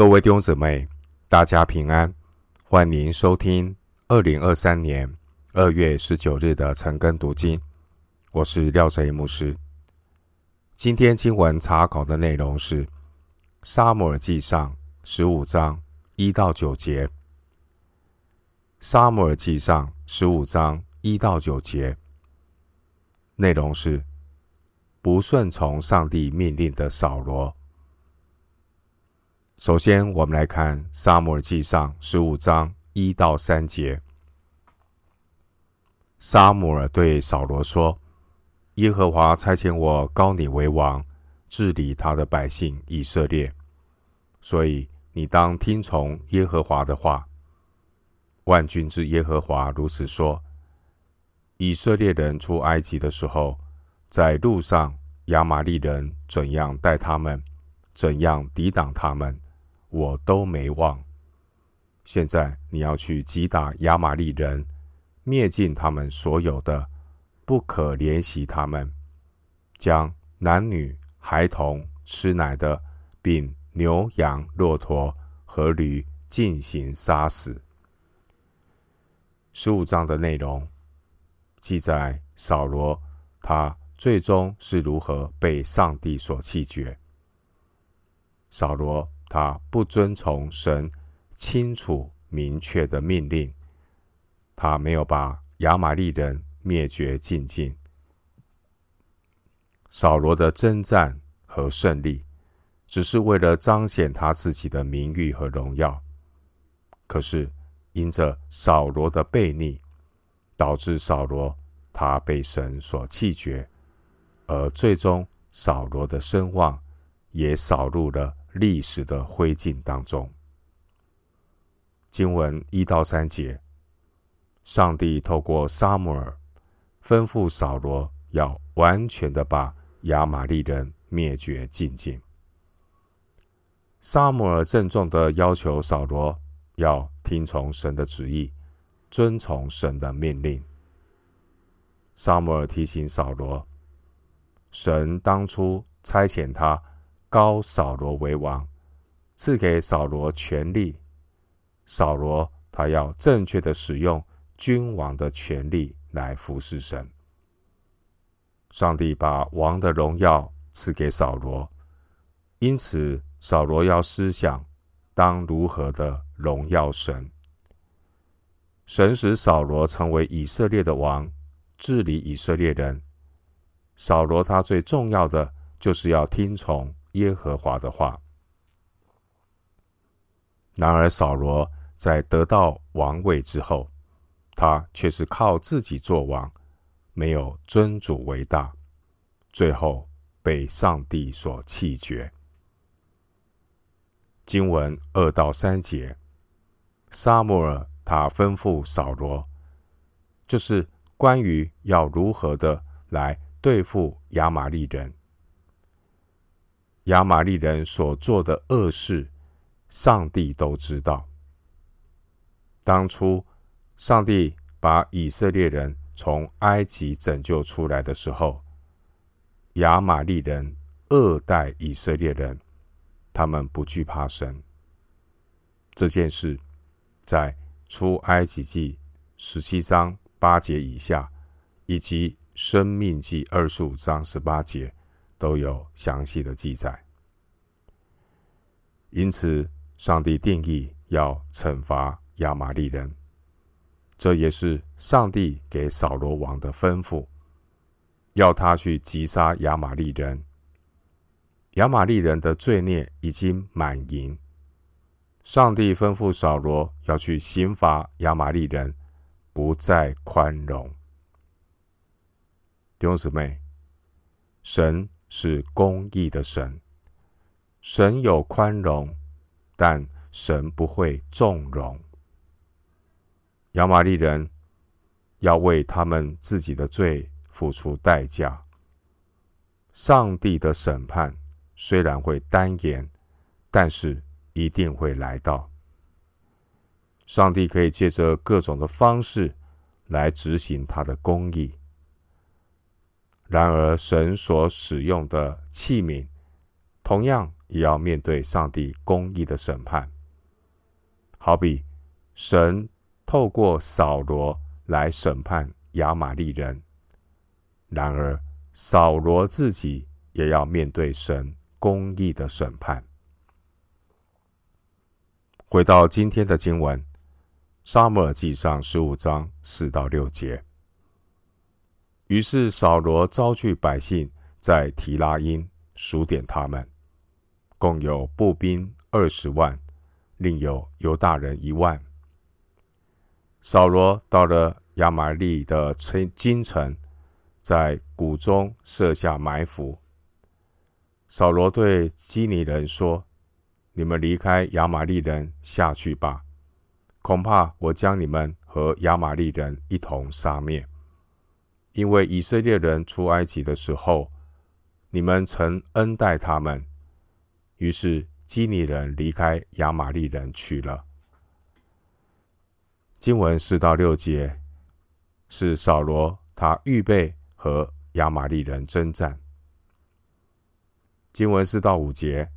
各位弟兄姊妹，大家平安，欢迎收听二零二三年二月十九日的晨更读经。我是廖哲一牧师。今天经文查考的内容是《撒母耳记上》十五章一到九节，《撒母耳记上》十五章一到九节内容是不顺从上帝命令的扫罗。首先，我们来看《撒母耳记上》十五章一到三节。撒母耳对扫罗说：“耶和华差遣我高你为王，治理他的百姓以色列，所以你当听从耶和华的话。万军之耶和华如此说：以色列人出埃及的时候，在路上亚玛力人怎样待他们，怎样抵挡他们。”我都没忘。现在你要去击打亚玛力人，灭尽他们所有的，不可怜惜他们，将男女孩童、吃奶的，并牛羊骆驼和驴进行杀死。十五章的内容记载扫罗，他最终是如何被上帝所弃绝。扫罗。他不遵从神清楚明确的命令，他没有把亚玛力人灭绝净尽。扫罗的征战和胜利，只是为了彰显他自己的名誉和荣耀。可是因着扫罗的悖逆，导致扫罗他被神所弃绝，而最终扫罗的声望也扫入了。历史的灰烬当中，经文一到三节，上帝透过撒母耳吩咐扫罗要完全的把亚玛力人灭绝净尽。撒母耳郑重的要求扫罗要听从神的旨意，遵从神的命令。撒母耳提醒扫罗，神当初差遣他。高扫罗为王，赐给扫罗权力。扫罗他要正确的使用君王的权力来服侍神。上帝把王的荣耀赐给扫罗，因此扫罗要思想当如何的荣耀神。神使扫罗成为以色列的王，治理以色列人。扫罗他最重要的就是要听从。耶和华的话。然而，扫罗在得到王位之后，他却是靠自己做王，没有尊主为大，最后被上帝所弃绝。经文二到三节，撒母耳他吩咐扫罗，就是关于要如何的来对付亚玛力人。亚玛利人所做的恶事，上帝都知道。当初上帝把以色列人从埃及拯救出来的时候，亚玛利人恶待以色列人，他们不惧怕神。这件事在出埃及记十七章八节以下，以及生命记二十五章十八节。都有详细的记载，因此上帝定义要惩罚亚玛力人，这也是上帝给扫罗王的吩咐，要他去击杀亚玛力人。亚玛力人的罪孽已经满盈，上帝吩咐扫罗要去刑罚亚玛力人，不再宽容。弟兄姊妹，神。是公义的神，神有宽容，但神不会纵容。亚玛力人要为他们自己的罪付出代价。上帝的审判虽然会单延，但是一定会来到。上帝可以借着各种的方式来执行他的公义。然而，神所使用的器皿，同样也要面对上帝公义的审判。好比神透过扫罗来审判亚玛力人，然而扫罗自己也要面对神公义的审判。回到今天的经文，《撒母耳记上》十五章四到六节。于是扫罗招聚百姓，在提拉因数点他们，共有步兵二十万，另有犹大人一万。扫罗到了亚玛力的城京城，在谷中设下埋伏。扫罗对基尼人说。你们离开亚玛力人下去吧，恐怕我将你们和亚玛力人一同杀灭。因为以色列人出埃及的时候，你们曾恩待他们。于是基尼人离开亚玛利人去了。经文四到六节是扫罗他预备和亚玛利人征战。经文四到五节。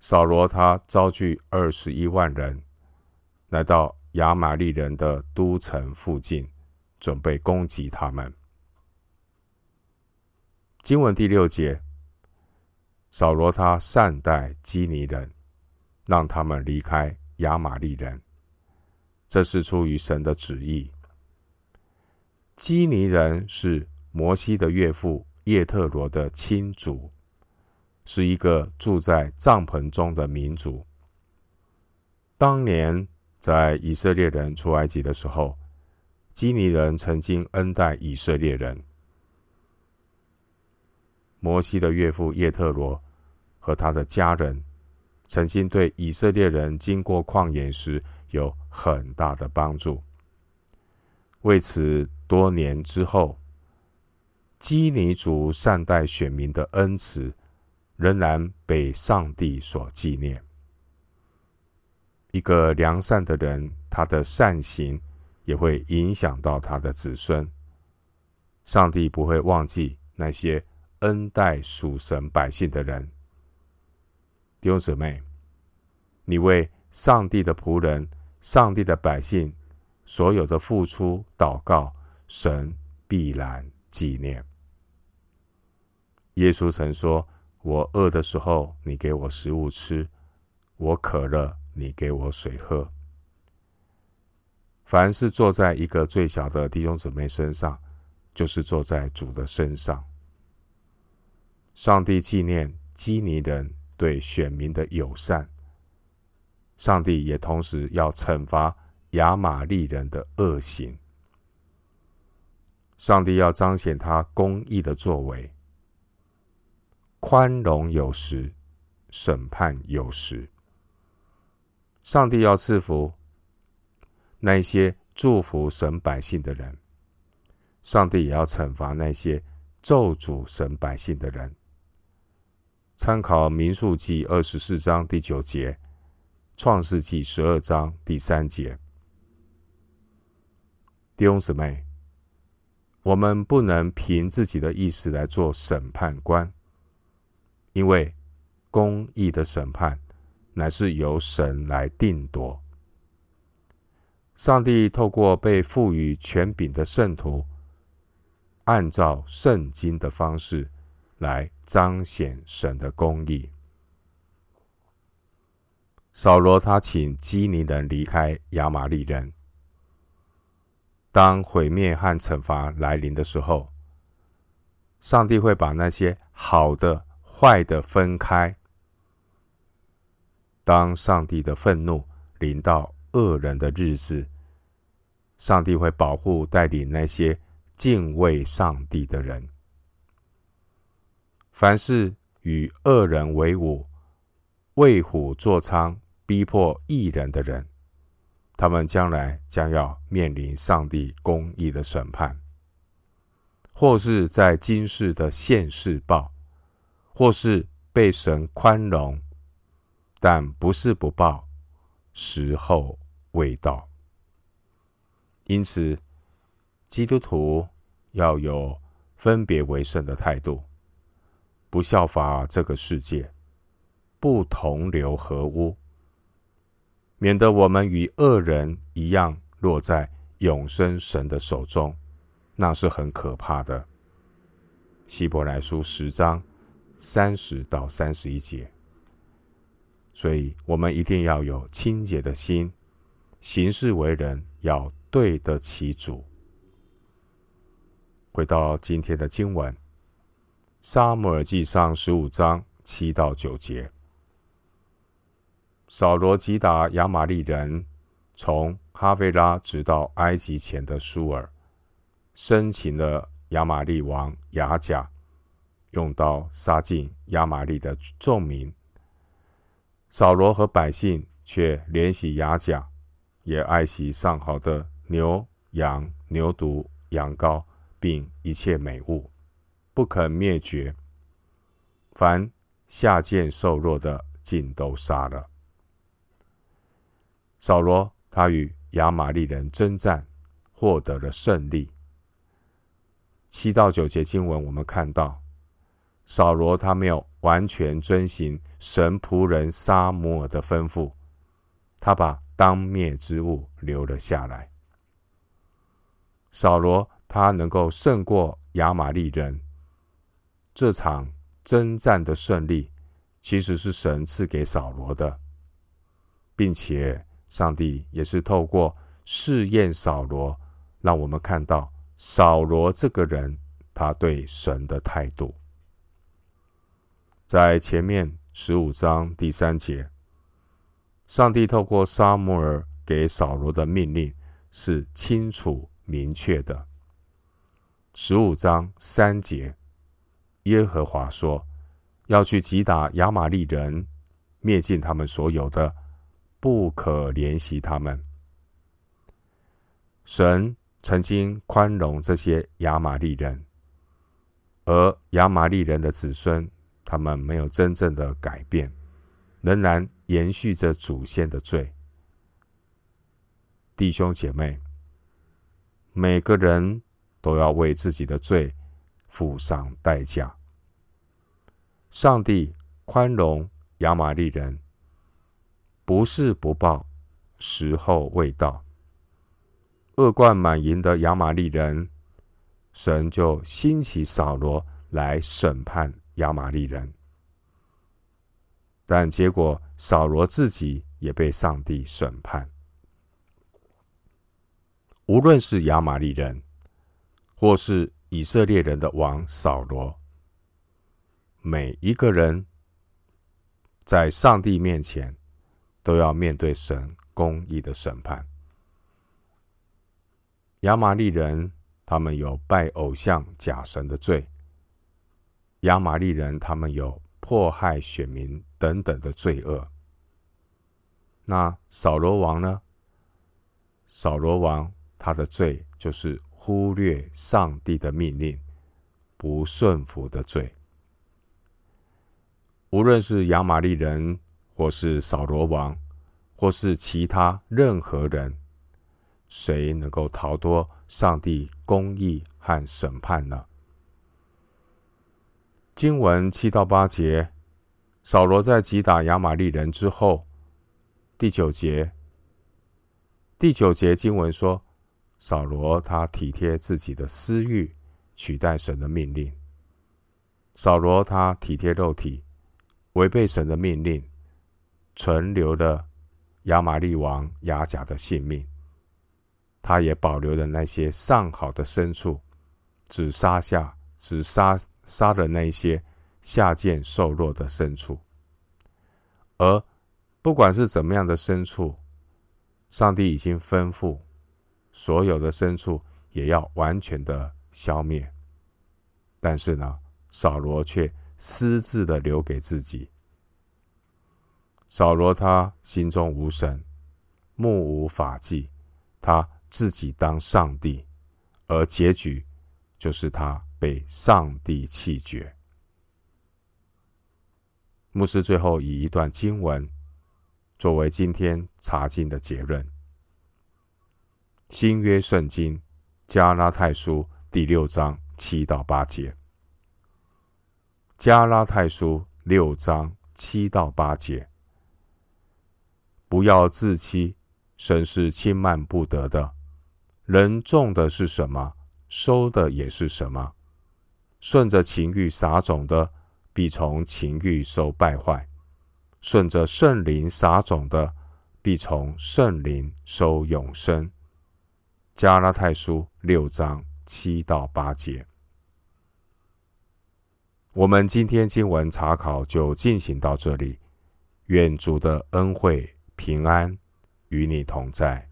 扫罗他招聚二十一万人，来到亚玛利人的都城附近，准备攻击他们。经文第六节，扫罗他善待基尼人，让他们离开亚玛力人，这是出于神的旨意。基尼人是摩西的岳父叶特罗的亲族。是一个住在帐篷中的民族。当年在以色列人出埃及的时候，基尼人曾经恩待以色列人。摩西的岳父叶特罗和他的家人，曾经对以色列人经过旷野时有很大的帮助。为此，多年之后，基尼族善待选民的恩慈，仍然被上帝所纪念。一个良善的人，他的善行也会影响到他的子孙。上帝不会忘记那些恩待属神百姓的人。弟兄姊妹，你为上帝的仆人、上帝的百姓所有的付出祷告，神必然纪念。耶稣曾说。我饿的时候，你给我食物吃；我渴了，你给我水喝。凡是坐在一个最小的弟兄姊妹身上，就是坐在主的身上。上帝纪念基尼人对选民的友善，上帝也同时要惩罚亚玛利人的恶行。上帝要彰显他公义的作为。宽容有时，审判有时。上帝要赐福那些祝福神百姓的人，上帝也要惩罚那些咒诅神百姓的人。参考民数记二十四章第九节，创世纪十二章第三节。弟兄姊妹，我们不能凭自己的意思来做审判官。因为公义的审判乃是由神来定夺。上帝透过被赋予权柄的圣徒，按照圣经的方式来彰显神的公义。扫罗他请基尼人离开亚玛力人。当毁灭和惩罚来临的时候，上帝会把那些好的。坏的分开。当上帝的愤怒临到恶人的日子，上帝会保护带领那些敬畏上帝的人。凡是与恶人为伍、为虎作伥、逼迫异人的人，他们将来将要面临上帝公义的审判，或是在今世的现世报。或是被神宽容，但不是不报，时候味道。因此，基督徒要有分别为圣的态度，不效法这个世界，不同流合污，免得我们与恶人一样落在永生神的手中，那是很可怕的。希伯来书十章三十到三十一节，所以我们一定要有清洁的心，行事为人要对得起主。回到今天的经文，《撒母耳记上》十五章七到九节，扫罗击打亚玛力人，从哈菲拉直到埃及前的苏尔，生擒了。亚玛力王亚甲用刀杀尽亚玛力的众民，扫罗和百姓却怜惜亚甲，也爱惜上好的牛羊、牛犊、羊羔，并一切美物，不肯灭绝。凡下贱瘦弱的，尽都杀了。扫罗他与亚玛力人征战，获得了胜利。七到九节经文，我们看到扫罗他没有完全遵行神仆人撒母耳的吩咐，他把当灭之物留了下来。扫罗他能够胜过亚玛力人，这场征战的胜利其实是神赐给扫罗的，并且上帝也是透过试验扫罗，让我们看到。扫罗这个人，他对神的态度，在前面十五章第三节，上帝透过撒母耳给扫罗的命令是清楚明确的。十五章三节，耶和华说要去击打亚玛力人，灭尽他们所有的，不可怜惜他们。神。曾经宽容这些亚玛力人，而亚玛力人的子孙，他们没有真正的改变，仍然延续着祖先的罪。弟兄姐妹，每个人都要为自己的罪付上代价。上帝宽容亚玛力人，不是不报，时候未到。恶贯满盈的亚玛力人，神就兴起扫罗来审判亚玛力人，但结果扫罗自己也被上帝审判。无论是亚玛力人，或是以色列人的王扫罗，每一个人在上帝面前都要面对神公义的审判。亚玛力人，他们有拜偶像假神的罪；亚玛力人，他们有迫害选民等等的罪恶。那扫罗王呢？扫罗王他的罪就是忽略上帝的命令，不顺服的罪。无论是亚玛利人，或是扫罗王，或是其他任何人。谁能够逃脱上帝公义和审判呢？经文七到八节，扫罗在击打亚玛力人之后，第九节，第九节经文说，扫罗他体贴自己的私欲，取代神的命令。扫罗他体贴肉体，违背神的命令，存留了亚玛力王亚甲的性命。他也保留了那些上好的牲畜，只杀下，只杀杀了那些下贱瘦弱的牲畜。而不管是怎么样的牲畜，上帝已经吩咐所有的牲畜也要完全的消灭。但是呢，扫罗却私自的留给自己。扫罗他心中无神，目无法纪，他。自己当上帝，而结局就是他被上帝弃绝。牧师最后以一段经文作为今天查经的结论：新约圣经加拉太书第六章七到八节。加拉太书六章七到八节。不要自欺，神是轻慢不得的。人种的是什么，收的也是什么。顺着情欲撒种的，必从情欲收败坏；顺着圣灵撒种的，必从圣灵收永生。加拉太书六章七到八节。我们今天经文查考就进行到这里。愿主的恩惠平安与你同在。